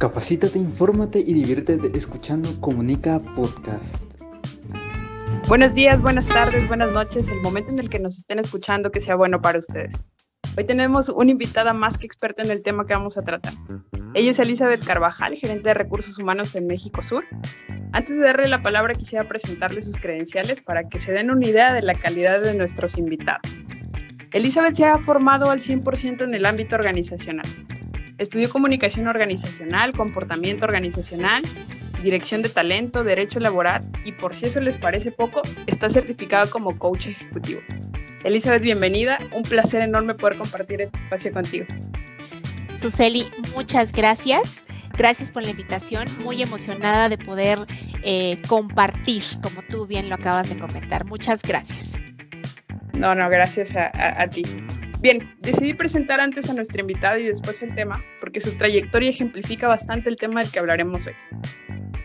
Capacítate, infórmate y diviértete escuchando Comunica Podcast. Buenos días, buenas tardes, buenas noches, el momento en el que nos estén escuchando que sea bueno para ustedes. Hoy tenemos una invitada más que experta en el tema que vamos a tratar. Ella es Elizabeth Carvajal, gerente de recursos humanos en México Sur. Antes de darle la palabra, quisiera presentarle sus credenciales para que se den una idea de la calidad de nuestros invitados. Elizabeth se ha formado al 100% en el ámbito organizacional. Estudió comunicación organizacional, comportamiento organizacional, dirección de talento, derecho laboral y por si eso les parece poco, está certificada como coach ejecutivo. Elizabeth, bienvenida. Un placer enorme poder compartir este espacio contigo. Suseli, muchas gracias. Gracias por la invitación. Muy emocionada de poder eh, compartir, como tú bien lo acabas de comentar. Muchas gracias. No, no, gracias a, ti. Bien, decidí presentar antes a nuestra invitada y después el tema, porque su trayectoria ejemplifica bastante el tema del que hablaremos hoy.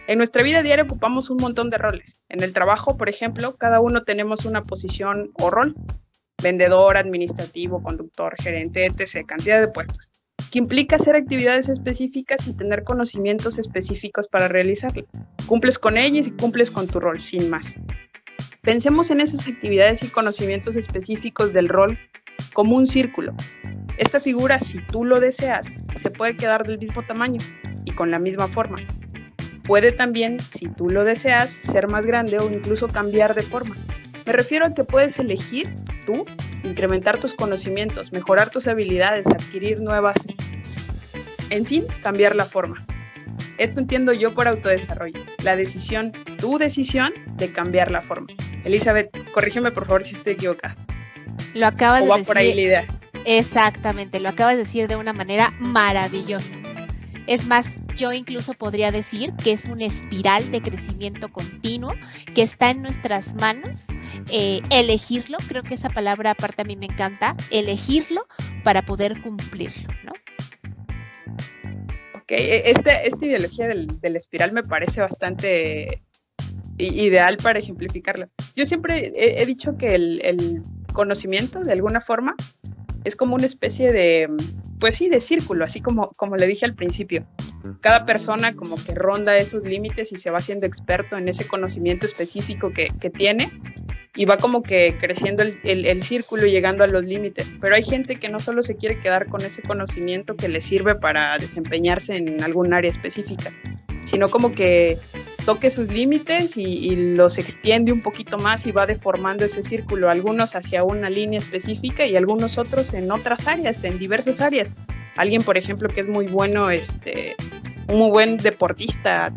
En nuestra vida diaria ocupamos un montón de roles. En el trabajo, por ejemplo, cada uno tenemos una posición o rol. Vendedor, administrativo, conductor, gerente, etc. Cantidad de puestos. Que implica hacer actividades específicas y tener conocimientos específicos para realizarlas. Cumples con ellas y cumples con tu rol, sin más. Pensemos en esas actividades y conocimientos específicos del rol como un círculo. Esta figura, si tú lo deseas, se puede quedar del mismo tamaño y con la misma forma. Puede también, si tú lo deseas, ser más grande o incluso cambiar de forma. Me refiero a que puedes elegir tú incrementar tus conocimientos, mejorar tus habilidades, adquirir nuevas, en fin, cambiar la forma. Esto entiendo yo por autodesarrollo, la decisión, tu decisión de cambiar la forma. Elizabeth, corrígeme por favor si estoy equivocada. Lo acabas de va decir. por ahí la idea. Exactamente, lo acabas de decir de una manera maravillosa. Es más, yo incluso podría decir que es una espiral de crecimiento continuo que está en nuestras manos. Eh, elegirlo, creo que esa palabra aparte a mí me encanta, elegirlo para poder cumplirlo, ¿no? Ok, e, este, esta ideología del, espiral me parece bastante ideal para ejemplificarlo. Yo siempre he, dicho que el, conocimiento, de alguna forma, es como una especie de, pues sí, de círculo, así como, como le dije al principio. Cada persona como que ronda esos límites y se va haciendo experto en ese conocimiento específico que, tiene y va como que creciendo el, el, círculo y llegando a los límites. Pero hay gente que no solo se quiere quedar con ese conocimiento que le sirve para desempeñarse en algún área específica, sino como que toque sus límites y, los extiende un poquito más y va deformando ese círculo, algunos hacia una línea específica y algunos otros en otras áreas, en diversas áreas. Alguien, por ejemplo, que es muy bueno, este, un muy buen deportista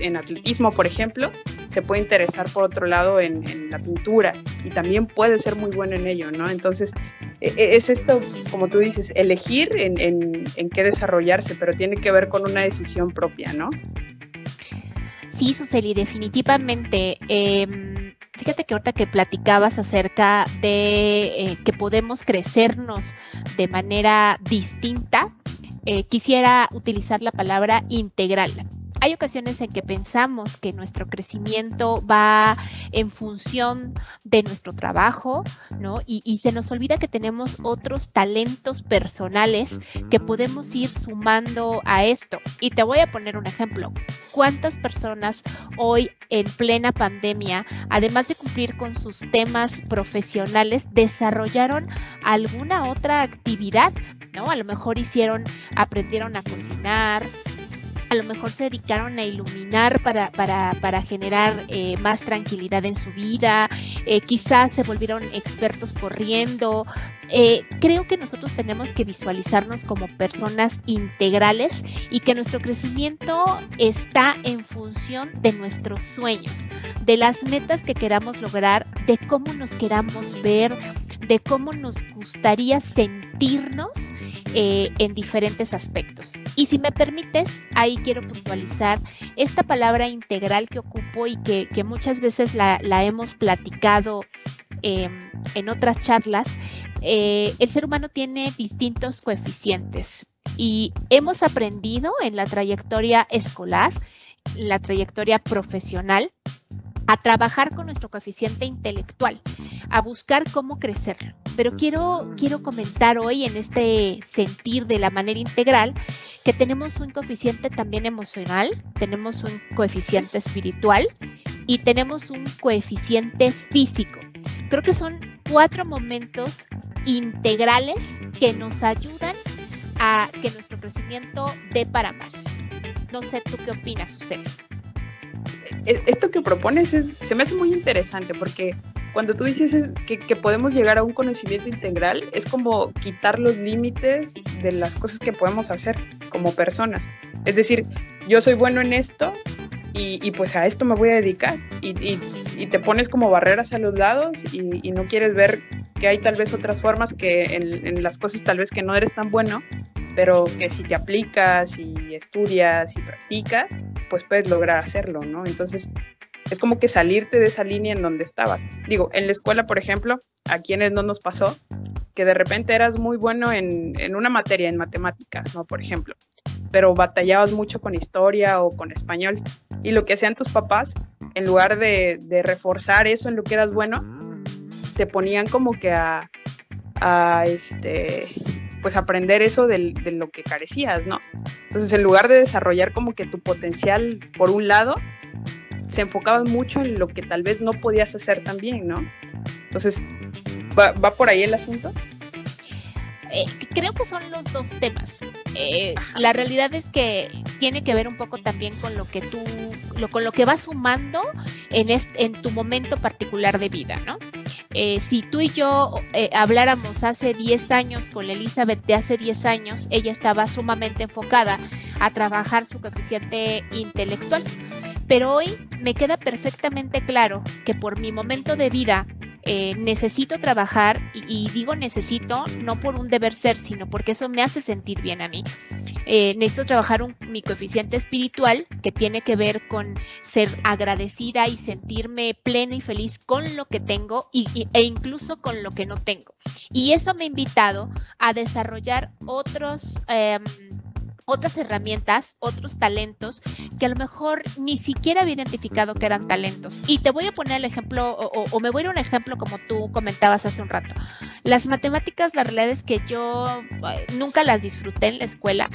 en atletismo, por ejemplo, se puede interesar por otro lado en, la pintura y también puede ser muy bueno en ello, ¿no? Entonces, e, e, es esto, como tú dices, elegir en, en qué desarrollarse, pero tiene que ver con una decisión propia, ¿no? Sí, Suseli, definitivamente. Em, fíjate que ahorita que platicabas acerca de eh, que podemos crecernos de manera distinta, eh, quisiera utilizar la palabra integral hay ocasiones en que pensamos que nuestro crecimiento va en función de nuestro trabajo, ¿no? Y, se nos olvida que tenemos otros talentos personales que podemos ir sumando a esto. Y te voy a poner un ejemplo. ¿Cuántas personas hoy en plena pandemia, además de cumplir con sus temas profesionales, desarrollaron alguna otra actividad? ¿No? A lo mejor hicieron, aprendieron a cocinar, a lo mejor se dedicaron a iluminar para, para, generar eh, más tranquilidad en su vida, eh, quizás se volvieron expertos corriendo. Eh, creo que nosotros tenemos que visualizarnos como personas integrales y que nuestro crecimiento está en función de nuestros sueños, de las metas que queramos lograr, de cómo nos queramos ver, de cómo nos gustaría sentirnos eh, en diferentes aspectos. Y si me permites, ahí quiero puntualizar esta palabra integral que ocupo y que, muchas veces la, hemos platicado em, en otras charlas. Eh, el ser humano tiene distintos coeficientes y hemos aprendido en la trayectoria escolar, la trayectoria profesional, a trabajar con nuestro coeficiente intelectual, a buscar cómo crecer. Pero quiero, quiero comentar hoy en este sentir de la manera integral que tenemos un coeficiente también emocional, tenemos un coeficiente espiritual y tenemos un coeficiente físico. Creo que son cuatro momentos integrales que nos ayudan a que nuestro crecimiento dé para más. No sé tú qué opinas, Susana. E, esto que propones se me hace muy interesante porque cuando tú dices que, podemos llegar a un conocimiento integral, es como quitar los límites de las cosas que podemos hacer como personas. Es decir, yo soy bueno en esto y, pues a esto me voy a dedicar y, te pones como barreras a los lados y, no quieres ver que hay tal vez otras formas que en, en las cosas tal vez que no eres tan bueno, pero que si te aplicas y estudias y practicas, pues puedes lograr hacerlo, ¿no? Entonces, es como que salirte de esa línea en donde estabas. Digo, en la escuela, por ejemplo, a quienes no nos pasó, que de repente eras muy bueno en, en una materia, en matemáticas, ¿no? Por ejemplo, pero batallabas mucho con historia o con español. Y lo que hacían tus papás, en lugar de, de reforzar eso en lo que eras bueno, te ponían como que a, a este, pues aprender eso de, de, lo que carecías, ¿no? Entonces, en lugar de desarrollar como que tu potencial por un lado, se enfocaban mucho en lo que tal vez no podías hacer también, ¿no? Entonces, ¿va, va por ahí el asunto? Eh, creo que son los dos temas. Eh, la realidad es que tiene que ver un poco también con lo que tú, lo, con lo que vas sumando en, este, en tu momento particular de vida, ¿no? Eh, si tú y yo eh, habláramos hace 10 años con Elizabeth de hace 10 años, ella estaba sumamente enfocada a trabajar su coeficiente intelectual. Pero hoy me queda perfectamente claro que por mi momento de vida eh, necesito trabajar y, digo necesito no por un deber ser, sino porque eso me hace sentir bien a mí. Eh, necesito trabajar un, mi coeficiente espiritual que tiene que ver con ser agradecida y sentirme plena y feliz con lo que tengo y, e incluso con lo que no tengo. Y eso me ha invitado a desarrollar otros... Eh, otras herramientas, otros talentos que a lo mejor ni siquiera había identificado que eran talentos. Y te voy a poner el ejemplo, o, me voy a ir a un ejemplo como tú comentabas hace un rato. Las matemáticas, la realidad es que yo eh, nunca las disfruté en la escuela.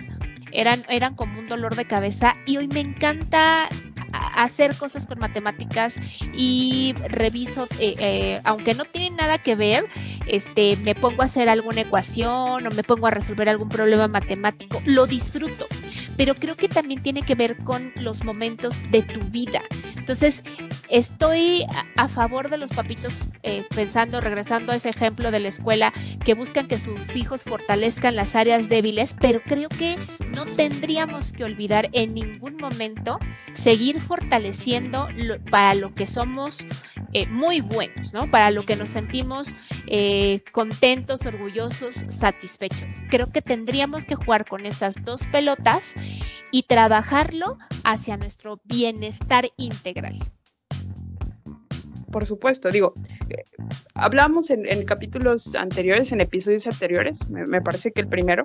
Eran, eran como un dolor de cabeza y hoy me encanta hacer cosas con matemáticas y reviso, eh, eh, aunque no tiene nada que ver, este, me pongo a hacer alguna ecuación o me pongo a resolver algún problema matemático, lo disfruto, pero creo que también tiene que ver con los momentos de tu vida. Entonces, estoy a favor de los papitos, eh, pensando, regresando a ese ejemplo de la escuela, que buscan que sus hijos fortalezcan las áreas débiles, pero creo que no tendríamos que olvidar en ningún momento seguir fortaleciendo para lo que somos eh, muy buenos, ¿no? Para lo que nos sentimos eh, contentos, orgullosos, satisfechos. Creo que tendríamos que jugar con esas dos pelotas y trabajarlo hacia nuestro bienestar integral por supuesto. Digo, eh, hablamos en, capítulos anteriores, en episodios anteriores, me, parece que el primero,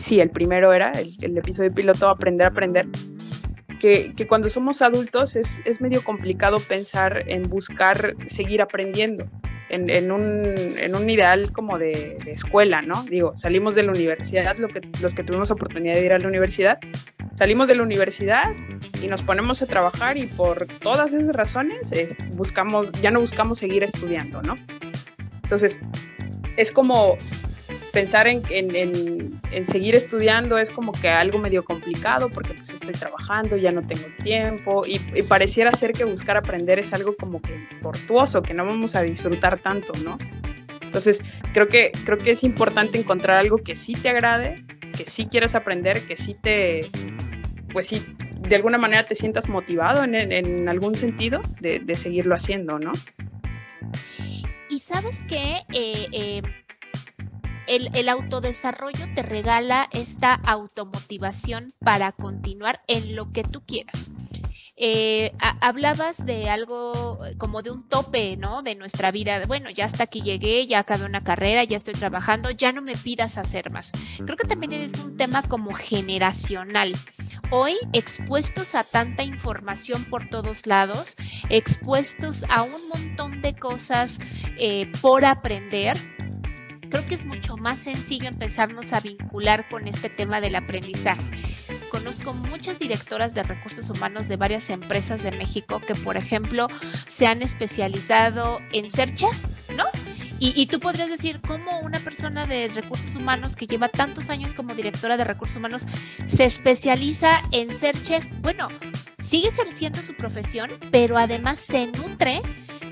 sí, el primero era el, episodio piloto Aprender a Aprender, que, cuando somos adultos es, medio complicado pensar en buscar seguir aprendiendo. En, un, ideal como de, escuela, ¿no? Digo, salimos de la universidad, los que tuvimos oportunidad de ir a la universidad, salimos de la universidad y nos ponemos a trabajar y por todas esas razones es, buscamos, ya no buscamos seguir estudiando, ¿no? Entonces, es como pensar en, en, en, en, seguir estudiando es como que algo medio complicado porque pues estoy trabajando, ya no tengo tiempo y, y, pareciera ser que buscar aprender es algo como que tortuoso, que no vamos a disfrutar tanto, ¿no? Entonces, creo que, creo que es importante encontrar algo que sí te agrade, que sí quieras aprender, que sí te, pues sí, de alguna manera te sientas motivado en, en, algún sentido de, de, seguirlo haciendo, ¿no? Y sabes que eh, eh, el, el, autodesarrollo te regala esta automotivación para continuar en lo que tú quieras. Eh, hablabas de algo como de un tope, ¿no? De nuestra vida. Bueno, ya hasta aquí llegué, ya acabé una carrera, ya estoy trabajando, ya no me pidas hacer más. Creo que también es un tema como generacional hoy expuestos a tanta información por todos lados, expuestos a un montón de cosas eh, por aprender, creo que es mucho más sencillo empezarnos a vincular con este tema del aprendizaje. Conozco muchas directoras de recursos humanos de varias empresas de México que, por ejemplo, se han especializado en Search, ¿no? Y, tú podrías decir, ¿cómo una persona de recursos humanos que lleva tantos años como directora de recursos humanos se especializa en ser chef? Bueno, sigue ejerciendo su profesión, pero además se nutre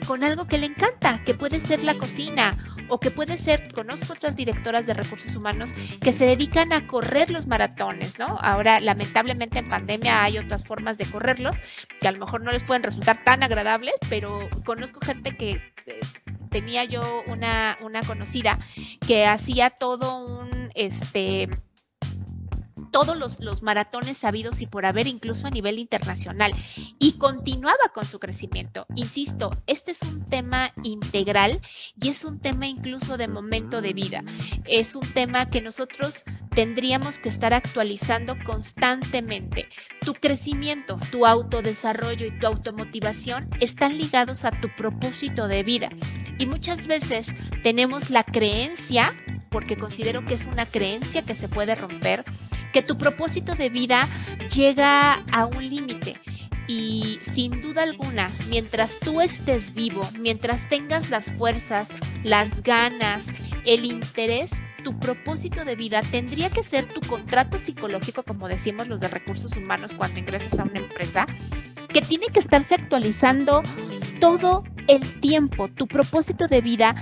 con algo que le encanta, que puede ser la cocina o que puede ser, conozco otras directoras de recursos humanos que se dedican a correr los maratones, ¿no? Ahora, lamentablemente en pandemia hay otras formas de correrlos que a lo mejor no les pueden resultar tan agradables, pero conozco gente que eh, tenía yo una, una conocida que hacía todo un, este, todos los, maratones sabidos y por haber, incluso a nivel internacional, y continuaba con su crecimiento. Insisto, este es un tema integral y es un tema incluso de momento de vida. Es un tema que nosotros tendríamos que estar actualizando constantemente. Tu crecimiento, tu autodesarrollo y tu automotivación están ligados a tu propósito de vida. Y muchas veces tenemos la creencia, porque considero que es una creencia que se puede romper, que tu propósito de vida llega a un límite. Y sin duda alguna, mientras tú estés vivo, mientras tengas las fuerzas, las ganas, el interés, tu propósito de vida tendría que ser tu contrato psicológico, como decimos los de recursos humanos cuando ingresas a una empresa, que tiene que estarse actualizando todo el tiempo. Tu propósito de vida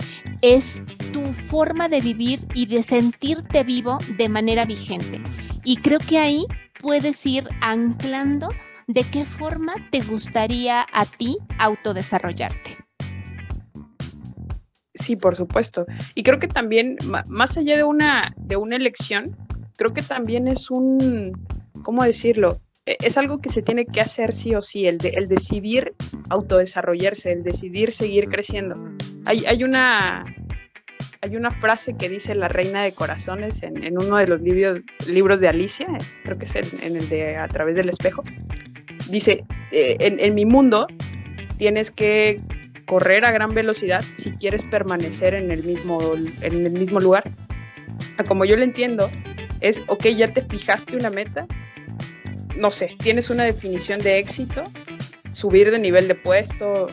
es tu forma de vivir y de sentirte vivo de manera vigente. Y creo que ahí puedes ir anclando de qué forma te gustaría a ti autodesarrollarte. Sí, por supuesto. Y creo que también, más allá de una, de una elección, creo que también es un, ¿cómo decirlo? E, es algo que se tiene que hacer sí o sí, el, de, el decidir autodesarrollarse, el decidir seguir creciendo. Hay, hay una, hay una frase que dice la reina de corazones en, uno de los libros, de Alicia, creo que es en, el de A través del espejo. Dice, eh, en, mi mundo tienes que correr a gran velocidad si quieres permanecer en el mismo, en el mismo lugar. Como yo lo entiendo, es, ok, ya te fijaste una meta, no sé, tienes una definición de éxito, subir de nivel de puesto,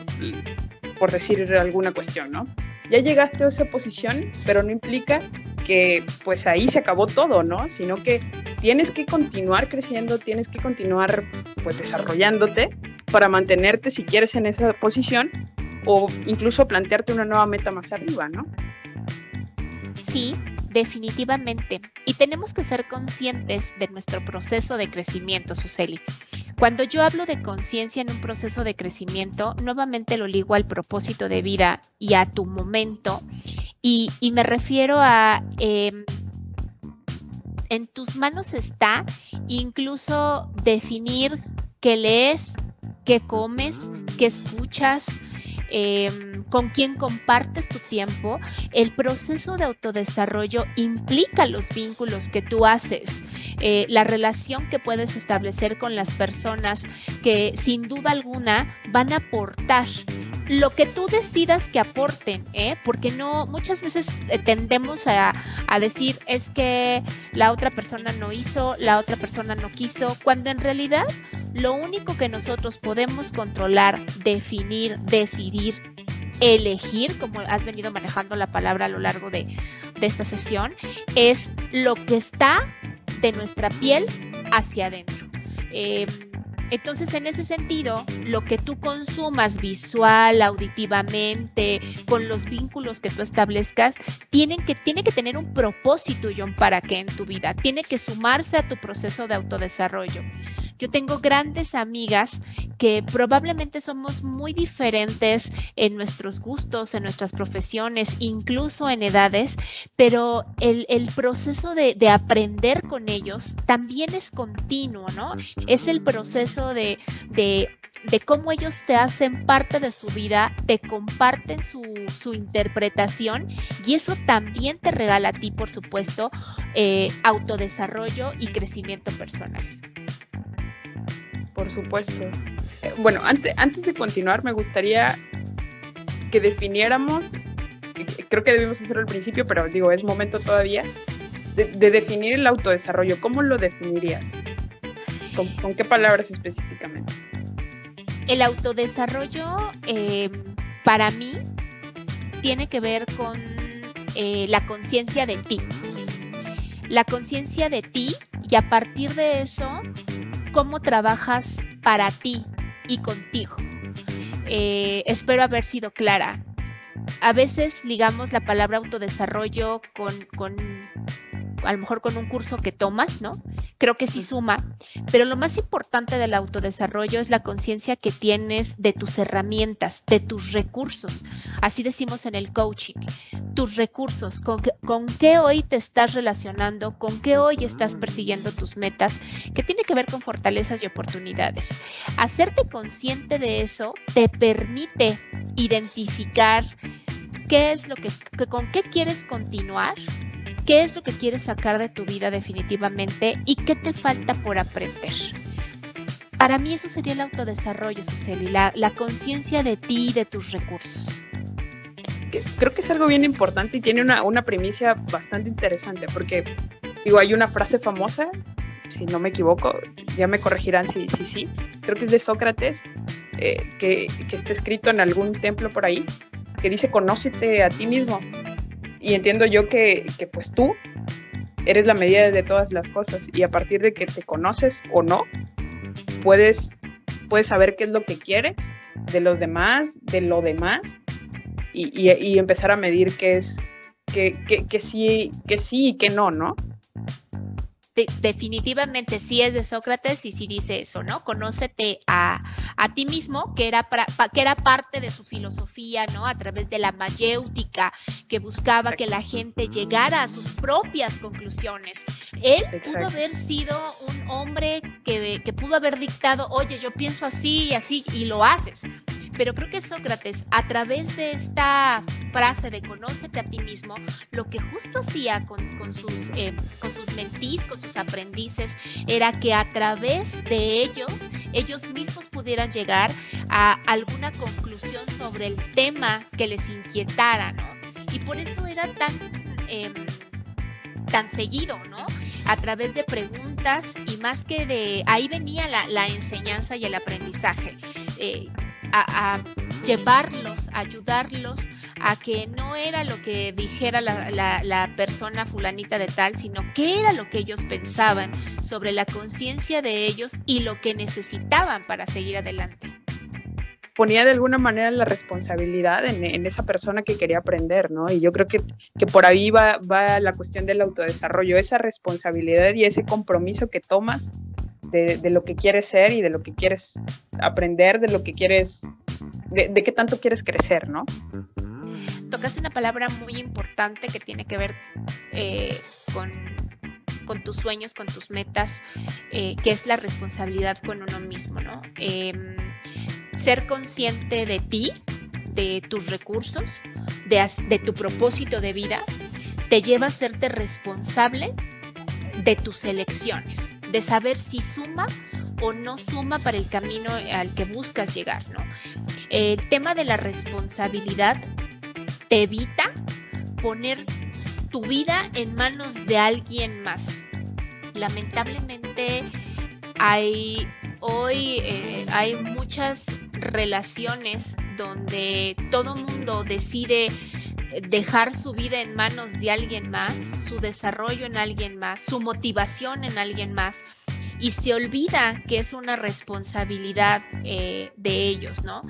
por decir alguna cuestión, ¿no? Ya llegaste a esa posición, pero no implica que pues ahí se acabó todo, ¿no? Sino que tienes que continuar creciendo, tienes que continuar pues desarrollándote para mantenerte si quieres en esa posición o incluso plantearte una nueva meta más arriba, ¿no? Sí, definitivamente. Y tenemos que ser conscientes de nuestro proceso de crecimiento, Suseli. Cuando yo hablo de conciencia en un proceso de crecimiento, nuevamente lo ligo al propósito de vida y a tu momento. Y, me refiero a... Em, en tus manos está incluso definir qué lees, qué comes, qué escuchas, Em, con quién compartes tu tiempo, el proceso de autodesarrollo implica los vínculos que tú haces, eh, la relación que puedes establecer con las personas que sin duda alguna van a aportar lo que tú decidas que aporten, ¿eh? porque no, muchas veces eh, tendemos a, a, decir es que la otra persona no hizo, la otra persona no quiso, cuando en realidad lo único que nosotros podemos controlar, definir, decidir, elegir, como has venido manejando la palabra a lo largo de, de esta sesión, es lo que está de nuestra piel hacia adentro. Eh, entonces, en ese sentido, lo que tú consumas visual, auditivamente, con los vínculos que tú establezcas, que, tiene que tener un propósito, John, para que en tu vida, tiene que sumarse a tu proceso de autodesarrollo. Yo tengo grandes amigas que probablemente somos muy diferentes en nuestros gustos, en nuestras profesiones, incluso en edades, pero el, proceso de, aprender con ellos también es continuo, ¿no? Es el proceso de, cómo ellos te hacen parte de su vida, te comparten su, interpretación y eso también te regala a ti, por supuesto, eh, autodesarrollo y crecimiento personal. Por supuesto. Eh, bueno, antes, antes de continuar, me gustaría que definiéramos, creo que debimos hacerlo al principio, pero digo, es momento todavía, de, definir el autodesarrollo. ¿Cómo lo definirías? ¿Con, qué palabras específicamente? El autodesarrollo, eh, para mí, tiene que ver con eh, la conciencia de ti. La conciencia de ti y a partir de eso, cómo trabajas para ti y contigo. Eh, espero haber sido clara. A veces ligamos la palabra autodesarrollo con, con a lo mejor con un curso que tomas, ¿no? Creo que sí suma, pero lo más importante del autodesarrollo es la conciencia que tienes de tus herramientas, de tus recursos. Así decimos en el coaching, tus recursos, con, con qué hoy te estás relacionando, con qué hoy estás persiguiendo tus metas, que tiene que ver con fortalezas y oportunidades. Hacerte consciente de eso te permite identificar qué es lo que, con qué quieres continuar qué es lo que quieres sacar de tu vida definitivamente y qué te falta por aprender. Para mí eso sería el autodesarrollo, Suseli, la, la conciencia de ti y de tus recursos. Creo que es algo bien importante y tiene una, una primicia bastante interesante porque, digo, hay una frase famosa, si no me equivoco, ya me corregirán si sí, sí, creo que es de Sócrates, eh, que, que está escrito en algún templo por ahí, que dice, conócete a ti mismo y entiendo yo que, pues tú eres la medida de todas las cosas y a partir de que te conoces o no, puedes, puedes saber qué es lo que quieres de los demás, de lo demás y, empezar a medir qué es, que, que, sí, que sí y que no, ¿no? Definitivamente sí es de Sócrates y sí dice eso, ¿no? Conócete a, ti mismo, que era, que era parte de su filosofía, ¿no? A través de la mayéutica, que buscaba que la gente llegara a sus propias conclusiones. Él pudo haber sido un hombre que, que pudo haber dictado, oye, yo pienso así y así, y lo haces pero creo que Sócrates, a través de esta frase de conócete a ti mismo, lo que justo hacía con, sus, eh, con sus mentís, con sus aprendices, era que a través de ellos, ellos mismos pudieran llegar a alguna conclusión sobre el tema que les inquietara, ¿no? Y por eso era tan... Em, tan seguido, ¿no? A través de preguntas y más que de ahí venía la, enseñanza y el aprendizaje. Eh, a, llevarlos, ayudarlos a que no era lo que dijera la, persona fulanita de tal, sino qué era lo que ellos pensaban sobre la conciencia de ellos y lo que necesitaban para seguir adelante. Ponía de alguna manera la responsabilidad en, esa persona que quería aprender, ¿no? Y yo creo que, que por ahí va, va la cuestión del autodesarrollo, esa responsabilidad y ese compromiso que tomas de, lo que quieres ser y de lo que quieres aprender, de lo que quieres, de, qué tanto quieres crecer, ¿no? Tocas una palabra muy importante que tiene que ver eh, con, tus sueños, con tus metas, eh, que es la responsabilidad con uno mismo, ¿no? Em, ser consciente de ti, de tus recursos, de, de tu propósito de vida, te lleva a serte responsable de tus elecciones de saber si suma o no suma para el camino al que buscas llegar, ¿no? El tema de la responsabilidad te evita poner tu vida en manos de alguien más. Lamentablemente hay hoy eh, hay muchas relaciones donde todo mundo decide dejar su vida en manos de alguien más, su desarrollo en alguien más, su motivación en alguien más y se olvida que es una responsabilidad eh, de ellos, ¿no?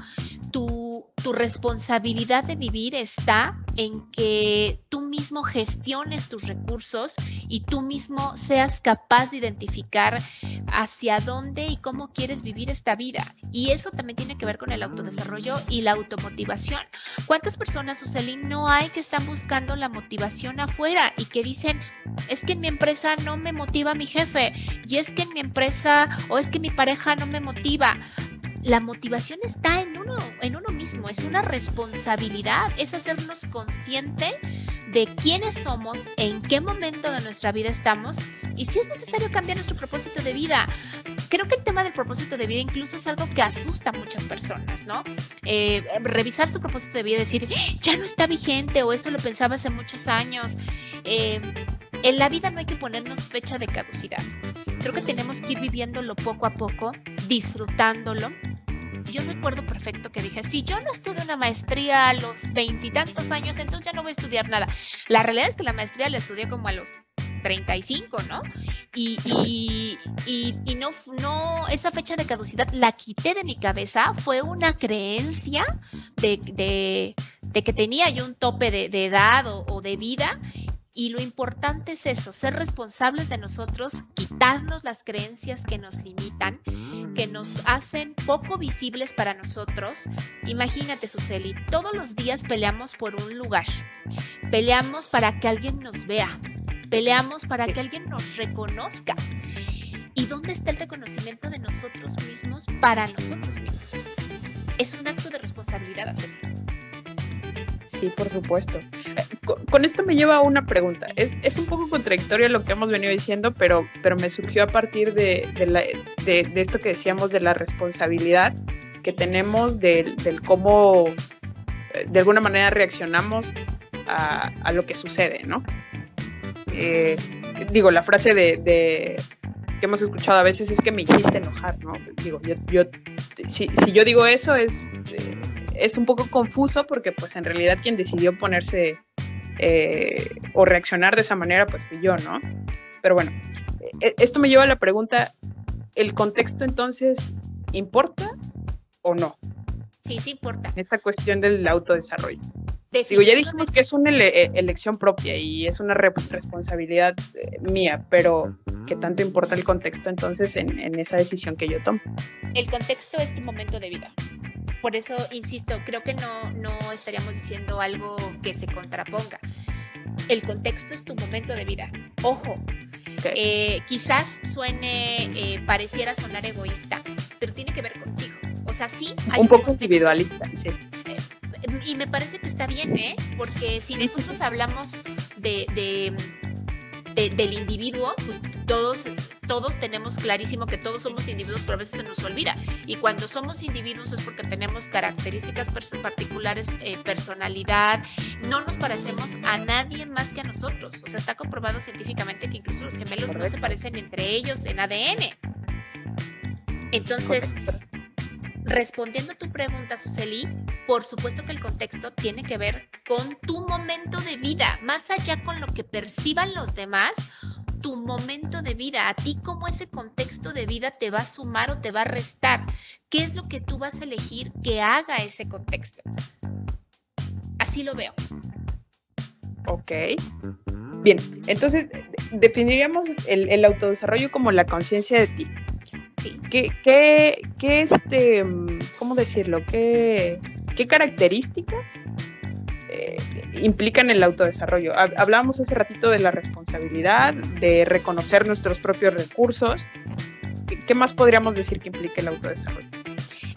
Tu, tu, responsabilidad de vivir está en que tú mismo gestiones tus recursos y tú mismo seas capaz de identificar hacia dónde y cómo quieres vivir esta vida. Y eso también tiene que ver con el autodesarrollo y la automotivación. ¿Cuántas personas, Suseli, no hay que están buscando la motivación afuera y que dicen, es que en mi empresa no me motiva mi jefe y es que en mi empresa o es que mi pareja no me motiva? La motivación está en uno, en uno mismo, es una responsabilidad, es hacernos consciente de quiénes somos, en qué momento de nuestra vida estamos y si es necesario cambiar nuestro propósito de vida. creo que el tema del propósito de vida incluso es algo que asusta a muchas personas, ¿no? Eh, revisar su propósito de vida y decir, ya no está vigente o eso lo pensaba hace muchos años. Eh, en la vida no hay que ponernos fecha de caducidad. Creo que tenemos que ir viviéndolo poco a poco, disfrutándolo. Yo recuerdo perfecto que dije, si yo no estudio una maestría a los veintitantos años, entonces ya no voy a estudiar nada. La realidad es que la maestría la estudié como a los 35, ¿no? Y, y, y, no, no, esa fecha de caducidad la quité de mi cabeza, fue una creencia de, de, que tenía yo un tope de, de edad o de vida y lo importante es eso, ser responsables de nosotros, quitarnos las creencias que nos limitan, que nos hacen poco visibles para nosotros. Imagínate, Suseli, todos los días peleamos por un lugar. Peleamos para que alguien nos vea. Peleamos para que alguien nos reconozca. ¿Y dónde está el reconocimiento de nosotros mismos para nosotros mismos? Es un acto de responsabilidad hacerlo. Sí, por supuesto. Eh, con, esto me lleva a una pregunta. Es, un poco contradictorio lo que hemos venido diciendo, pero, pero me surgió a partir de, de, esto que decíamos de la responsabilidad que tenemos del, cómo eh, de alguna manera reaccionamos a, lo que sucede, ¿no? Eh, digo, la frase de, que hemos escuchado a veces es que me hiciste enojar, ¿no? Digo, yo, yo si, si yo digo eso es es un poco confuso porque pues en realidad quien decidió ponerse eh, o reaccionar de esa manera pues fui yo, ¿no? Pero bueno, e, esto me lleva a la pregunta, ¿el contexto entonces importa o no? Sí, sí importa. Esta cuestión del autodesarrollo. Digo, ya dijimos que es una e, elección propia y es una responsabilidad eh, mía, pero ¿qué tanto importa el contexto entonces en, en esa decisión que yo tomo? El contexto es tu momento de vida por eso, insisto, creo que no, no estaríamos diciendo algo que se contraponga. El contexto es tu momento de vida. Ojo, eh, quizás suene, eh, pareciera sonar egoísta, pero tiene que ver contigo. O sea, sí. Hay un poco individualista, sí. Eh, y me parece que está bien, ¿eh? Porque si nosotros hablamos de, de, del individuo, pues todos todos tenemos clarísimo que todos somos individuos, pero a veces se nos olvida. Y cuando somos individuos es porque tenemos características particulares, eh, personalidad, no nos parecemos a nadie más que a nosotros. O sea, está comprobado científicamente que incluso los gemelos no se parecen entre ellos en ADN. Entonces, respondiendo a tu pregunta, Suseli, por supuesto que el contexto tiene que ver con tu momento de vida, más allá con lo que perciban los demás tu momento de vida, a ti cómo ese contexto de vida te va a sumar o te va a restar. ¿Qué es lo que tú vas a elegir que haga ese contexto? Así lo veo. Ok. Bien, entonces definiríamos el, autodesarrollo como la conciencia de ti. ¿Qué, qué, qué este, cómo decirlo? ¿Qué, qué características eh, implican el autodesarrollo. Hablábamos hace ratito de la responsabilidad, de reconocer nuestros propios recursos. ¿Qué más podríamos decir que implica el autodesarrollo?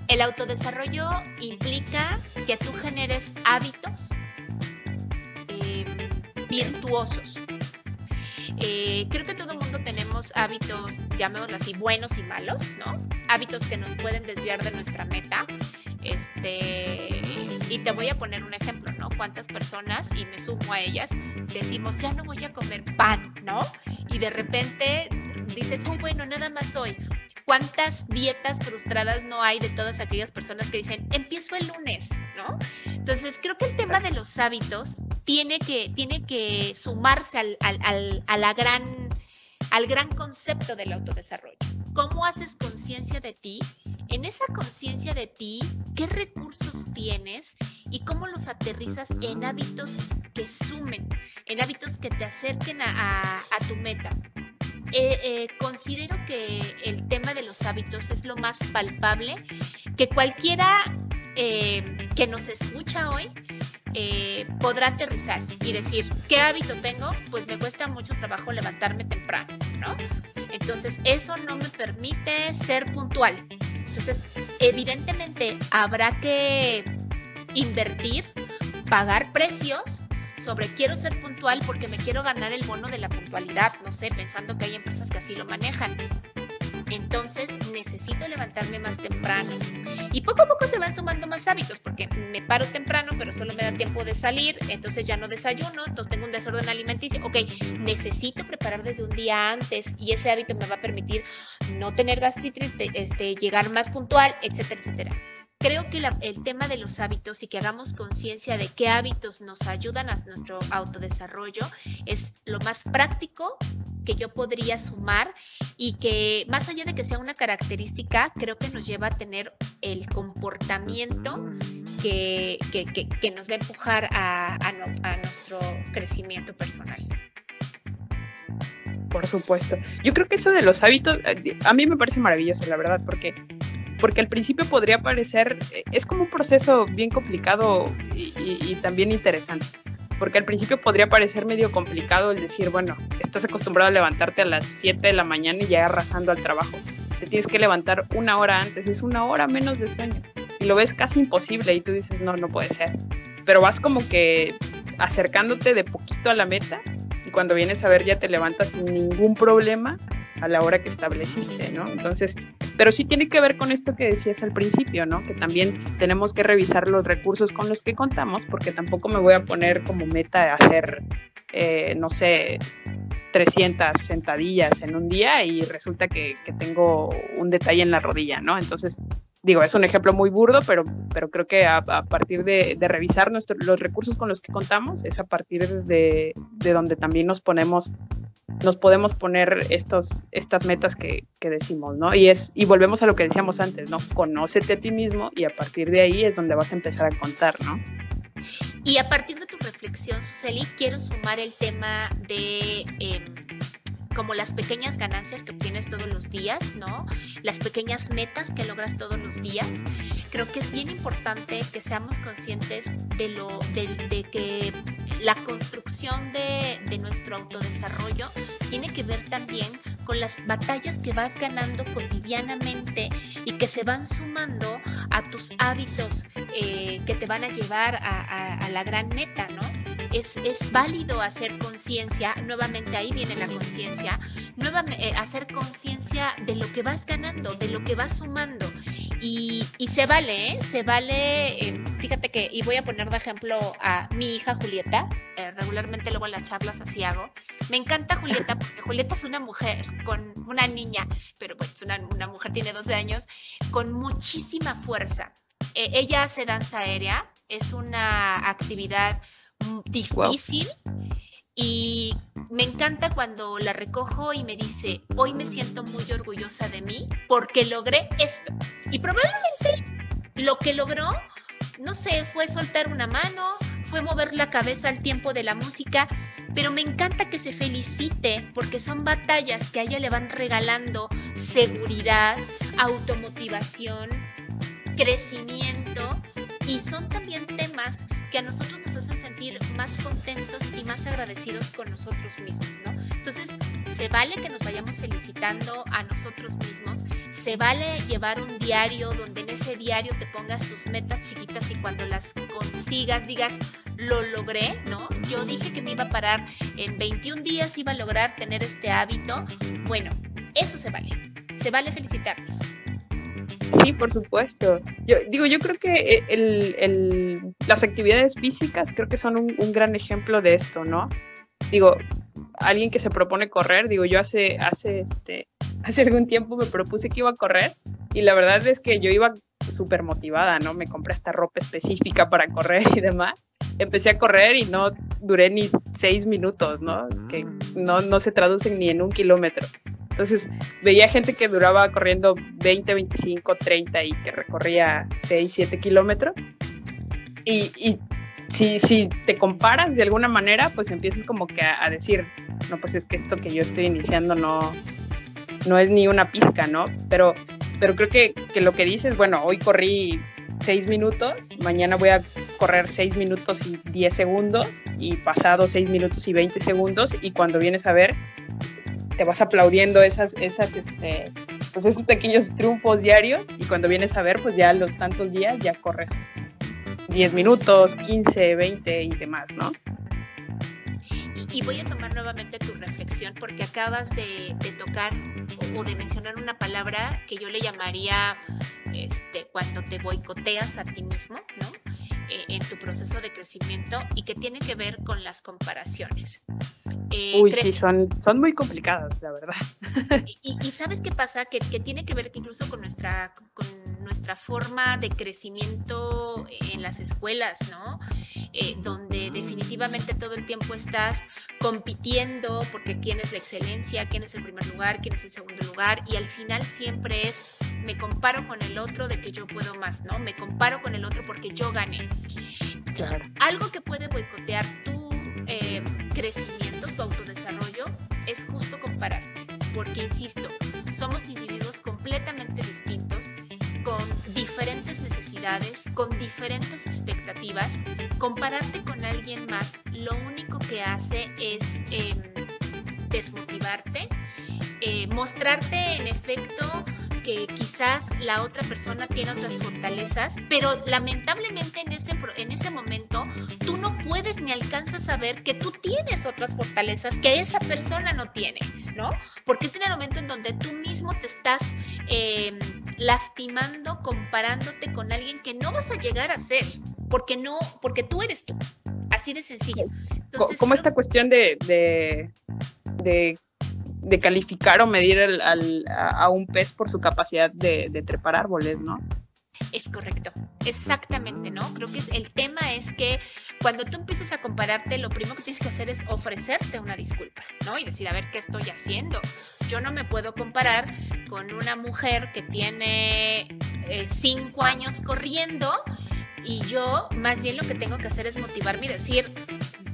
El autodesarrollo implica que tú generes hábitos em, virtuosos. Eh, creo que todo el mundo tenemos hábitos, llamémoslo así, buenos y malos, ¿no? Hábitos que nos pueden desviar de nuestra meta. Este, y te voy a poner un ejemplo, ¿no? Cuántas personas, y me sumo a ellas, decimos, ya no voy a comer pan, ¿no? Y de repente dices, ay, bueno, nada más hoy. ¿Cuántas dietas frustradas no hay de todas aquellas personas que dicen, empiezo el lunes, ¿no? Entonces, creo que el tema de los hábitos tiene que, tiene que sumarse al, al, a la gran, al gran concepto del autodesarrollo. ¿Cómo haces conciencia de ti en esa conciencia de ti, qué recursos tienes y cómo los aterrizas en hábitos que sumen, en hábitos que te acerquen a, tu meta. Eh, eh, considero que el tema de los hábitos es lo más palpable que cualquiera eh, que nos escucha hoy podrá aterrizar y decir, ¿qué hábito tengo? Pues me cuesta mucho trabajo levantarme temprano, ¿no? Entonces, eso no me permite ser puntual. Entonces, evidentemente habrá que invertir, pagar precios sobre quiero ser puntual porque me quiero ganar el bono de la puntualidad, no sé, pensando que hay empresas que así lo manejan. Entonces necesito levantarme más temprano. Y poco a poco se van sumando más hábitos, porque me paro temprano, pero solo me da tiempo de salir, entonces ya no desayuno, entonces tengo un desorden alimenticio. Ok, necesito preparar desde un día antes y ese hábito me va a permitir no tener gastritis, este, llegar más puntual, etcétera, etcétera. Creo que el tema de los hábitos y que hagamos conciencia de qué hábitos nos ayudan a nuestro autodesarrollo es lo más práctico que yo podría sumar y que más allá de que sea una característica, creo que nos lleva a tener el comportamiento que, nos va a empujar a nuestro crecimiento personal. Por supuesto. Yo creo que eso de los hábitos, eh, a mí me parece maravilloso, la verdad, porque porque al principio podría parecer, eh, es como un proceso bien complicado y, también interesante, porque al principio podría parecer medio complicado el decir, bueno, estás acostumbrado a levantarte a las 7 de la mañana y ya arrasando al trabajo, te tienes que levantar una hora antes, es una hora menos de sueño, y lo ves casi imposible y tú dices, no, no puede ser, pero vas como que acercándote de poquito a la meta y cuando vienes a ver ya te levantas sin ningún problema a la hora que estableciste, ¿no? Entonces, pero sí tiene que ver con esto que decías al principio, ¿no? Que también tenemos que revisar los recursos con los que contamos, porque tampoco me voy a poner como meta hacer, eh, no sé, 300 sentadillas en un día y resulta que, tengo un detalle en la rodilla, ¿no? Entonces, digo, es un ejemplo muy burdo, pero, pero creo que a, partir de, revisar los recursos con los que contamos, es a partir de donde también nos ponemos nos podemos poner estos, estas metas que, que, decimos, ¿no? Y, es, y volvemos a lo que decíamos antes, ¿no? Conócete a ti mismo y a partir de ahí es donde vas a empezar a contar, ¿no? Y a partir de tu reflexión, Suseli, quiero sumar el tema de... Em, como las pequeñas ganancias que obtienes todos los días, ¿no? Las pequeñas metas que logras todos los días. Creo que es bien importante que seamos conscientes de lo de, que la construcción de, de nuestro autodesarrollo tiene que ver también con las batallas que vas ganando cotidianamente y que se van sumando a tus hábitos eh, que te van a llevar a la gran meta, ¿no? Es, es válido hacer conciencia, nuevamente ahí viene la conciencia, nuevamente eh, hacer conciencia de lo que vas ganando, de lo que vas sumando. Y, y se vale, ¿eh? se vale, eh, fíjate que, y voy a poner de ejemplo a mi hija Julieta, regularmente luego en las charlas así hago. Me encanta Julieta porque Julieta es una mujer, con una niña, pero pues una, una mujer tiene 12 años, con muchísima fuerza. ella hace danza aérea, es una actividad difícil y me encanta cuando la recojo y me dice, hoy me siento muy orgullosa de mí porque logré esto. Y probablemente lo que logró, no sé, fue soltar una mano, fue mover la cabeza al tiempo de la música, pero me encanta que se felicite porque son batallas que a ella le van regalando seguridad, automotivación, crecimiento y son también temas que a nosotros nos hacen sentir más contentos y más agradecidos con nosotros mismos, ¿no? Entonces, se vale que nos vayamos felicitando a nosotros mismos, se vale llevar un diario donde en ese diario te pongas tus metas chiquitas y cuando las consigas digas, lo logré, ¿no? Yo dije que me iba a parar en 21 días, iba a lograr tener este hábito. Bueno, eso se vale, se vale felicitarnos. Sí, por supuesto. Yo digo, yo creo que el, las actividades físicas creo que son un, gran ejemplo de esto, ¿no? Digo, alguien que se propone correr, digo, yo hace, hace, este, hace algún tiempo me propuse que iba a correr y la verdad es que yo iba súper motivada, ¿no? Me compré esta ropa específica para correr y demás. Empecé a correr y no duré ni seis minutos, ¿no? Que no, no se traducen ni en un kilómetro. Entonces veía gente que duraba corriendo 20, 25, 30 y que recorría 6, 7 kilómetros. Y, y si, si, te comparas de alguna manera, pues empiezas como que a, decir, no, pues es que esto que yo estoy iniciando no, no es ni una pizca, ¿no? Pero, pero creo que, que lo que dices, bueno, hoy corrí 6 minutos, mañana voy a correr 6 minutos y 10 segundos y pasado 6 minutos y 20 segundos y cuando vienes a ver te vas aplaudiendo esas, esas, este, pues esos pequeños triunfos diarios y cuando vienes a ver, pues ya los tantos días ya corres 10 minutos, 15, 20 y demás, ¿no? Y voy a tomar nuevamente tu reflexión porque acabas de, tocar o de mencionar una palabra que yo le llamaría este, cuando te boicoteas a ti mismo, ¿no? Eh, en tu proceso de crecimiento y que tiene que ver con las comparaciones. Eh, Uy, sí, son, son muy complicadas, la verdad. Y, sabes qué pasa, que, que, tiene que ver incluso con nuestra, con nuestra forma de crecimiento en las escuelas, ¿no? Eh, donde definitivamente todo el tiempo estás compitiendo porque quién es la excelencia, quién es el primer lugar, quién es el segundo lugar, y al final siempre es, me comparo con el otro de que yo puedo más, ¿no? Me comparo con el otro porque yo gané. Algo que puede boicotear tu eh, crecimiento, tu autodesarrollo, es justo compararte. Porque, insisto, somos individuos completamente distintos, con diferentes necesidades, con diferentes expectativas. Compararte con alguien más, lo único que hace es em, desmotivarte, eh, mostrarte en efecto que quizás la otra persona tiene otras fortalezas, pero lamentablemente en ese, en ese momento tú no puedes ni alcanzas a ver que tú tienes otras fortalezas que esa persona no tiene, ¿no? Porque es en el momento en donde tú mismo te estás em, lastimando, comparándote con alguien que no vas a llegar a ser, porque no, porque tú eres tú. Así de sencillo. como esta cuestión de, de, de de calificar o medir a, un pez por su capacidad de, trepar árboles, ¿no? Es correcto, exactamente, ¿no? Creo que es, el tema es que cuando tú empiezas a compararte, lo primero que tienes que hacer es ofrecerte una disculpa, ¿no? Y decir, a ver, ¿qué estoy haciendo? Yo no me puedo comparar con una mujer que tiene eh, cinco años corriendo y yo más bien lo que tengo que hacer es motivarme y decir,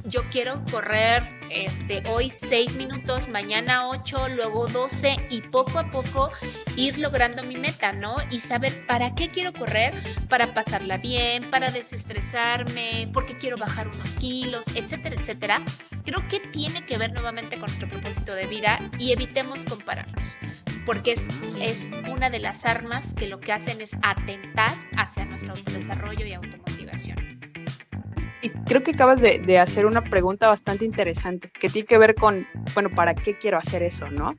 yo quiero correr este, hoy 6 minutos, mañana 8, luego 12 y poco a poco ir logrando mi meta, ¿no? Y saber para qué quiero correr, para pasarla bien, para desestresarme, porque quiero bajar unos kilos, etcétera, etcétera. Creo que tiene que ver nuevamente con nuestro propósito de vida y evitemos compararnos porque es, es una de las armas que lo que hacen es atentar hacia nuestro autodesarrollo y automotivación. Y creo que acabas de, hacer una pregunta bastante interesante, que tiene que ver con, bueno, ¿para qué quiero hacer eso, no?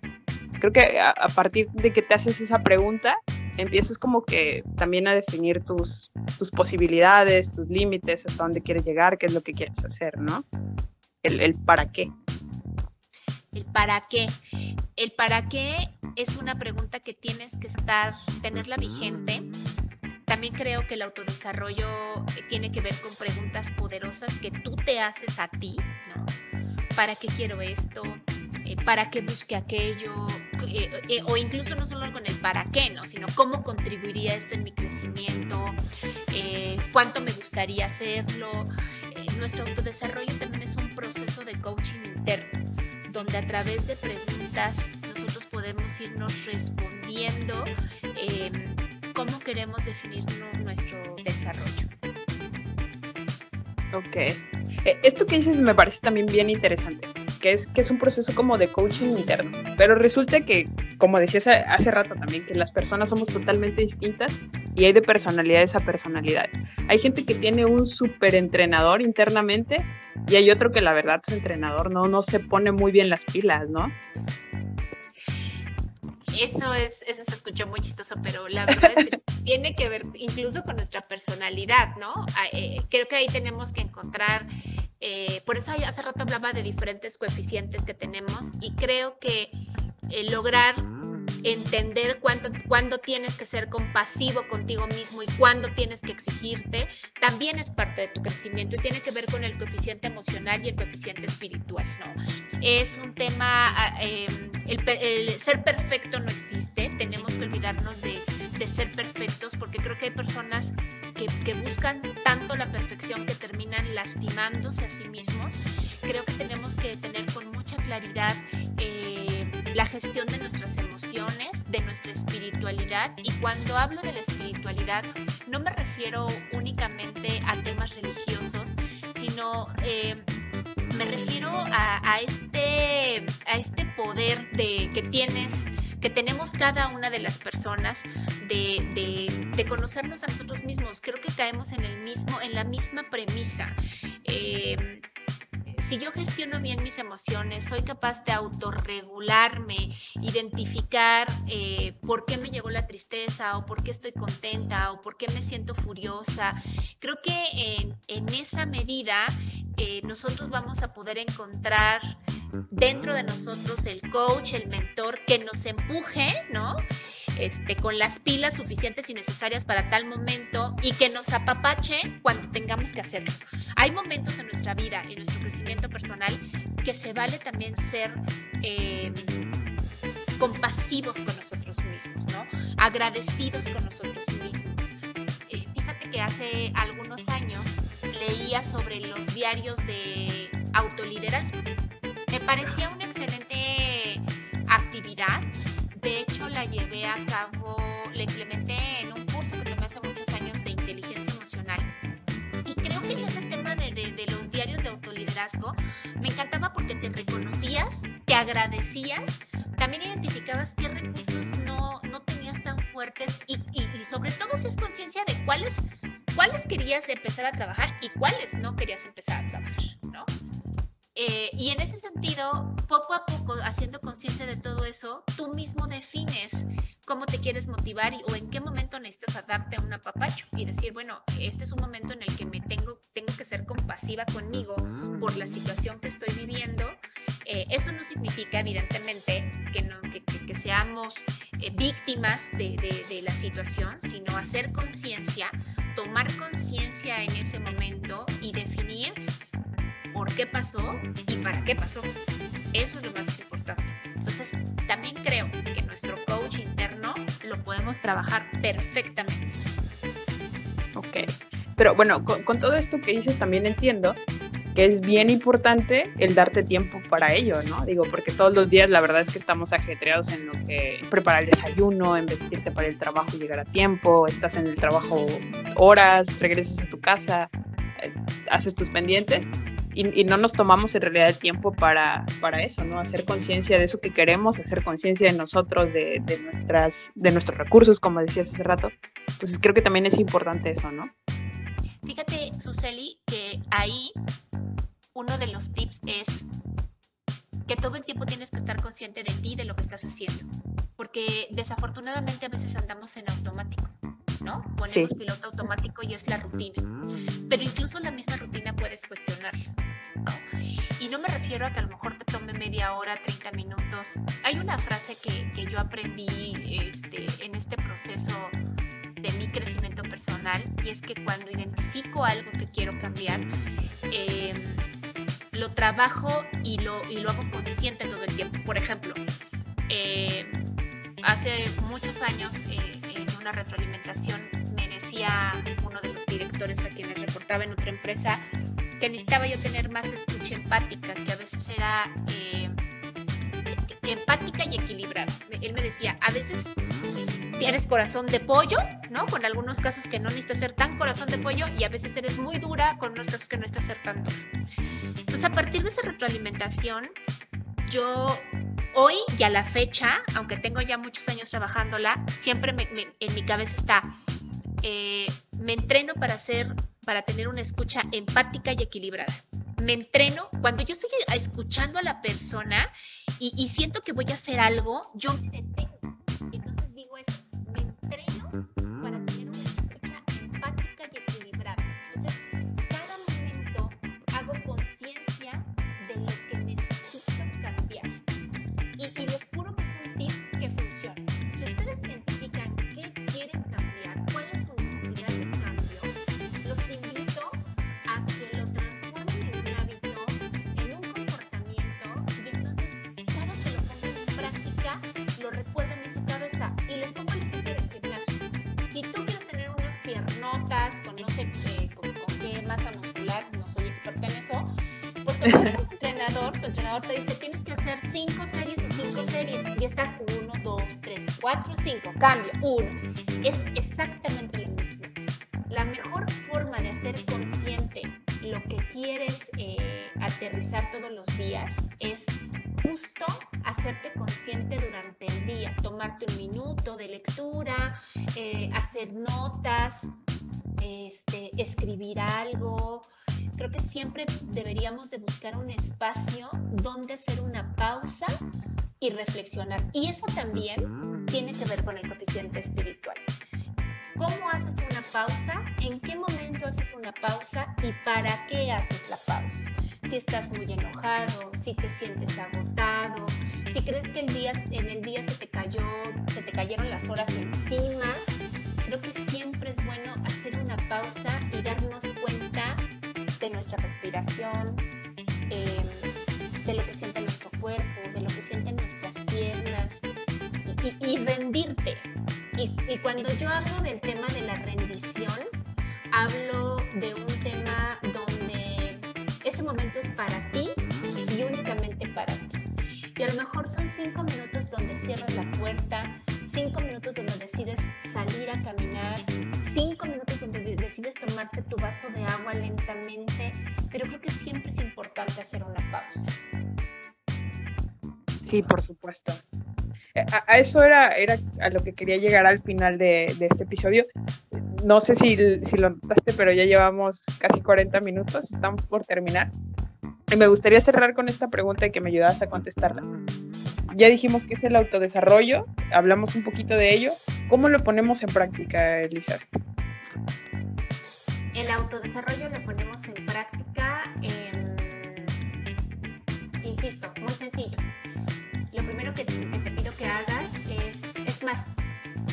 Creo que a, partir de que te haces esa pregunta, empiezas como que también a definir tus, tus posibilidades, tus límites, hasta dónde quieres llegar, qué es lo que quieres hacer, ¿no? El, el para qué. El para qué. El para qué es una pregunta que tienes que estar, tenerla vigente también creo que el autodesarrollo eh, tiene que ver con preguntas poderosas que tú te haces a ti, ¿no? ¿Para qué quiero esto? Eh, ¿Para qué busque aquello? Eh, o incluso no solo con el para qué, ¿no? Sino cómo contribuiría esto en mi crecimiento, cuánto me gustaría hacerlo. nuestro autodesarrollo también es un proceso de coaching interno, donde a través de preguntas nosotros podemos irnos respondiendo cómo queremos definir nuestro desarrollo. Ok. Eh, esto que dices me parece también bien interesante, que es que es un proceso como de coaching interno. Pero resulta que, como decías hace rato también, que las personas somos totalmente distintas y hay de personalidades a personalidad. Hay gente que tiene un súper entrenador internamente y hay otro que la verdad su entrenador no, no se pone muy bien las pilas, ¿no? Eso es, eso se escuchó muy chistoso, pero la verdad es que tiene que ver incluso con nuestra personalidad, ¿no? Ah, eh, creo que ahí tenemos que encontrar, eh, por eso hace rato hablaba de diferentes coeficientes que tenemos y creo que eh, lograr entender cuánto, cuándo tienes que ser compasivo contigo mismo y cuándo tienes que exigirte, también es parte de tu crecimiento y tiene que ver con el coeficiente emocional y el coeficiente espiritual, ¿no? Es un tema, ah, em, el, ser perfecto no existe, tenemos que olvidarnos de, de, ser perfectos porque creo que hay personas que, que buscan tanto la perfección que terminan lastimándose a sí mismos. Creo que tenemos que tener con mucha claridad eh, la gestión de nuestras emociones, de nuestra espiritualidad. Y cuando hablo de la espiritualidad, no me refiero únicamente a temas religiosos, sino eh, me refiero a, este, a este poder de, que tienes que tenemos cada una de las personas de, de, conocernos a nosotros mismos. Creo que caemos en el mismo, en la misma premisa. Eh, si yo gestiono bien mis emociones, soy capaz de autorregularme, identificar eh, por qué me llegó la tristeza o por qué estoy contenta o por qué me siento furiosa, creo que en, esa medida eh, nosotros vamos a poder encontrar dentro de nosotros el coach, el mentor que nos empuje, ¿no? Este, con las pilas suficientes y necesarias para tal momento y que nos apapache cuando tengamos que hacerlo. Hay momentos en nuestra vida, en nuestro crecimiento personal, que se vale también ser eh, compasivos con nosotros mismos, ¿no? Agradecidos con nosotros mismos. Eh, fíjate que hace algunos años leía sobre los diarios de autoliderazgo. Parecía una excelente actividad de hecho, la llevé a cabo, la implementé en un curso que tomé hace muchos años de inteligencia emocional. Y creo que en ese tema de, los diarios de autoliderazgo me encantaba porque te reconocías, te agradecías, también identificabas qué recursos no, tenías tan fuertes y, sobre todo es conciencia de cuáles querías empezar a trabajar y cuáles no querías empezar a trabajar, ¿no? Eh, y en ese sentido, poco a poco, haciendo conciencia de todo eso, tú mismo defines cómo te quieres motivar y, o en qué momento necesitas darte un apapacho y decir, bueno, este es un momento en el que me tengo, tengo que ser compasiva conmigo por la situación que estoy viviendo. Eh, eso no significa, evidentemente, que, no, que, que, seamos eh, víctimas de, de, de la situación, sino hacer conciencia, tomar conciencia en ese momento qué pasó y para qué pasó. Eso es lo más importante. Entonces, también creo que nuestro coach interno lo podemos trabajar perfectamente. Ok, pero bueno, con, todo esto que dices también entiendo que es bien importante el darte tiempo para ello, ¿no? Digo, porque todos los días la verdad es que estamos ajetreados en lo que preparar el desayuno, en vestirte para el trabajo llegar a tiempo, estás en el trabajo horas, regresas a tu casa, eh, haces tus pendientes y, no nos tomamos en realidad el tiempo para, para eso, ¿no? Hacer conciencia de eso que queremos, hacer conciencia de nosotros, de, de, nuestras, de nuestros recursos, como decías hace rato. Entonces creo que también es importante eso, ¿no? Fíjate, Suseli, que ahí uno de los tips es que todo el tiempo tienes que estar consciente de ti, de lo que estás haciendo, porque desafortunadamente a veces andamos en automático. ¿no? Ponemos piloto automático y es la rutina. Pero incluso la misma rutina puedes cuestionarla, Y refiero a que a lo mejor te tome media hora, 30 minutos. Hay una frase que, que yo aprendí este, en este proceso de mi crecimiento personal y es que cuando identifico algo que quiero cambiar, em, lo trabajo y lo, y lo hago consciente todo el tiempo. Por ejemplo, em, hace muchos años eh, una retroalimentación, me decía uno de los directores a quienes reportaba en otra empresa que necesitaba yo tener más escucha empática, que a veces era eh, empática y equilibrada. Él me decía, a veces tienes corazón de pollo, ¿no? Con algunos casos que no necesitas ser tan corazón de pollo y a veces eres muy dura con otros casos que no necesitas ser tan dura. Entonces, a partir de esa retroalimentación, yo hoy y a la fecha, aunque tengo ya muchos años trabajándola, siempre en mi cabeza está, eh, me entreno para hacer, para tener una escucha empática y equilibrada. Me entreno cuando yo estoy escuchando a la persona y, siento que voy a hacer algo, yo. entrenador, tu entrenador te dice, tienes que hacer cinco series y cinco series, y estás uno, dos, tres, cuatro, cinco, cambio, uno. Muy enojado, si te sientes agotado, si crees que el día, en el día se te cayó, se te cayeron las horas encima, creo que siempre es bueno hacer una pausa y darnos cuenta de nuestra respiración, em, de lo que siente nuestro cuerpo, de lo que sienten nuestras piernas y, rendirte. Y, y cuando yo hablo del tema de la rendición, hablo de un tema momento es para ti y únicamente para ti. Y a lo mejor son cinco minutos donde cierras la puerta, cinco minutos donde decides salir a caminar, cinco minutos donde decides tomarte tu vaso de agua lentamente, pero creo que siempre es importante hacer una pausa. Sí, por supuesto. Eh, a, eso era, era a lo que quería llegar al final de, este episodio. No sé si, si lo notaste, pero ya llevamos casi 40 minutos, estamos por terminar. Y me gustaría cerrar con esta pregunta y que me ayudas a contestarla. Ya dijimos que es el autodesarrollo, hablamos un poquito de ello. ¿Cómo lo ponemos en práctica, Elisa? El autodesarrollo lo ponemos en práctica, insisto, muy sencillo. Lo primero que más,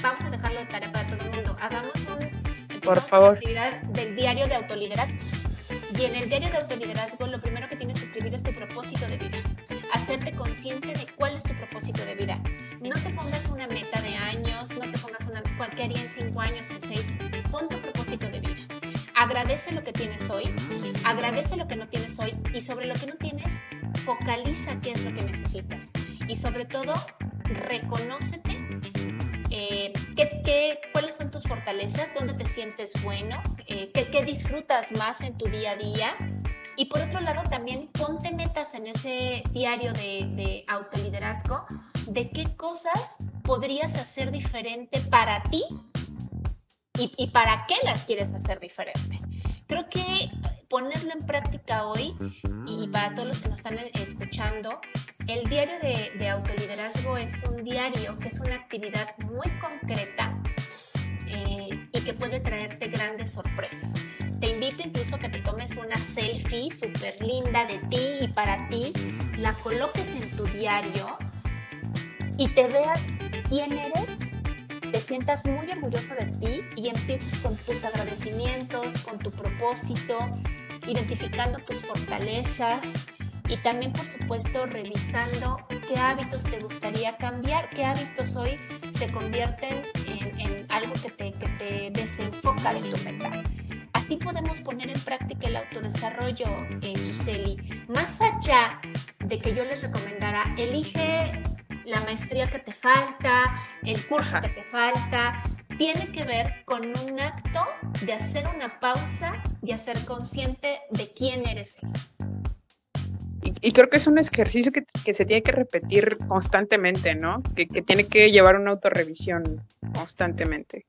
vamos a dejarlo de tarea para todo el mundo. Hagamos un, Por favor. actividad del diario de autoliderazgo y en el diario de autoliderazgo lo primero que tienes que escribir es tu propósito de vida. Hacerte consciente de cuál es tu propósito de vida. No te pongas una meta de años, no te pongas una, ¿qué haría en cinco años, en seis? Pon tu propósito de vida. Agradece lo que tienes hoy, agradece lo que no tienes hoy y sobre lo que no tienes, focaliza qué es lo que necesitas. Y sobre todo, reconócete eh, ¿qué, cuáles son tus fortalezas? ¿Dónde te sientes bueno? Eh, ¿qué, disfrutas más en tu día a día? Y por otro lado, también ponte metas en ese diario de, autoliderazgo de qué cosas podrías hacer diferente para ti y, y, para qué las quieres hacer diferente. Creo que ponerlo en práctica hoy y para todos los que nos están escuchando, el diario de, autoliderazgo es un diario que es una actividad muy concreta eh, y que puede traerte grandes sorpresas. Te invito incluso a que te tomes una selfie súper linda de ti y para ti, la coloques en tu diario y te veas quién eres, te sientas muy orgulloso de ti y empieces con tus agradecimientos, con tu propósito, identificando tus fortalezas, y también, por supuesto, revisando qué hábitos te gustaría cambiar, qué hábitos hoy se convierten en, algo que te, que te, desenfoca de tu meta. Así podemos poner en práctica el autodesarrollo, eh, Suseli. Más allá de que yo les recomendara, elige la maestría que te falta, el curso que te falta, tiene que ver con un acto de hacer una pausa y hacer consciente de quién eres hoy y, creo que es un ejercicio que, que, se tiene que repetir constantemente, ¿no? Que, que, tiene que llevar una autorrevisión constantemente.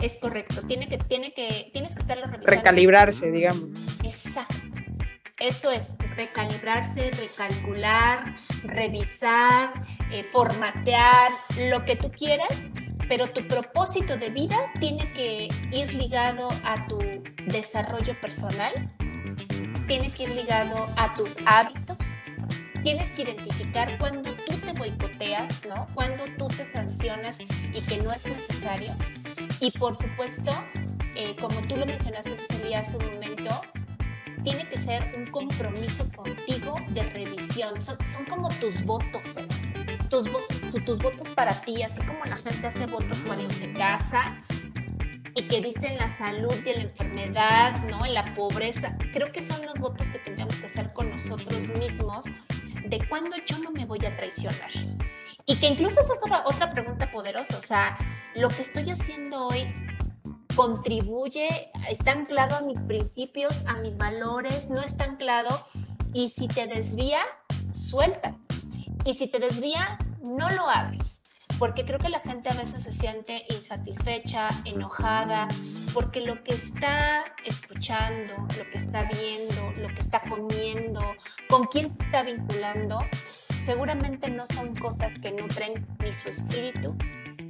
Es correcto, tiene que, tiene que, tienes que estarlo revisando. Recalibrarse, digamos. Exacto. Eso es, recalibrarse, recalcular, revisar, eh, formatear, lo que tú quieras, pero tu propósito de vida tiene que ir ligado a tu desarrollo personal tiene que ir ligado a tus hábitos. Tienes que identificar cuando tú te boicoteas, ¿no? Cuando tú te sancionas y que no es necesario. Y por supuesto, eh, como tú lo mencionaste, Suseli, hace un momento, tiene que ser un compromiso contigo de revisión. Son, como tus votos, tus, tus votos para ti, así como la gente hace votos cuando se casa, y que dicen la salud y la enfermedad, ¿no? La pobreza. Creo que son los votos que tendríamos que hacer con nosotros mismos de cuándo yo no me voy a traicionar. Y que incluso esa es otra, otra pregunta poderosa, o sea, lo que estoy haciendo hoy contribuye, está anclado a mis principios, a mis valores, no está anclado y si te desvía, suelta. Y si te desvía, no lo hagas porque creo que la gente a veces se siente insatisfecha, enojada, porque lo que está escuchando, lo que está viendo, lo que está comiendo, con quién se está vinculando, seguramente no son cosas que nutren ni su espíritu,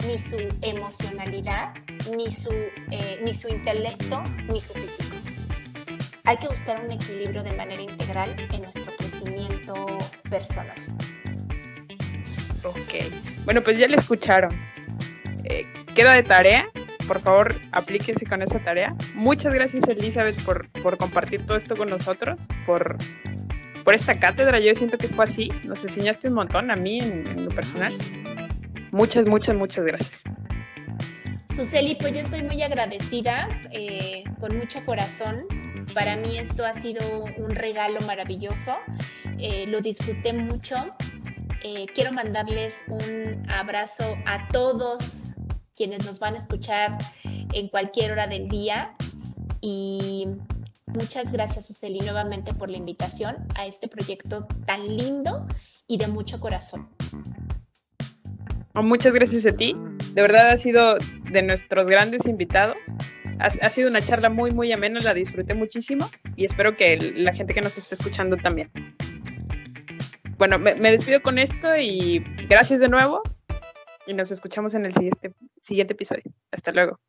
ni su emocionalidad, ni su, eh, ni su intelecto, ni su físico. Hay que buscar un equilibrio de manera integral en nuestro crecimiento personal. Ok, bueno, pues ya le escucharon. Eh, queda de tarea. Por favor, aplíquese con esa tarea. Muchas gracias, Elizabeth, por, por compartir todo esto con nosotros, por, por esta cátedra. Yo siento que fue así. Nos enseñaste un montón a mí en, lo personal. Muchas, muchas, muchas gracias. Suseli, pues yo estoy muy agradecida, eh, con mucho corazón. Para mí esto ha sido un regalo maravilloso. Eh, lo disfruté mucho. Eh, quiero mandarles un abrazo a todos quienes nos van a escuchar en cualquier hora del día y muchas gracias Suseli nuevamente por la invitación a este proyecto tan lindo y de mucho corazón. Oh, muchas gracias a ti. De verdad ha sido de nuestros grandes invitados. Ha, ha, sido una charla muy, muy amena, la disfruté muchísimo y espero que la gente que nos esté escuchando también bueno, me, despido con esto y gracias de nuevo y nos escuchamos en el siguiente, siguiente episodio. Hasta luego.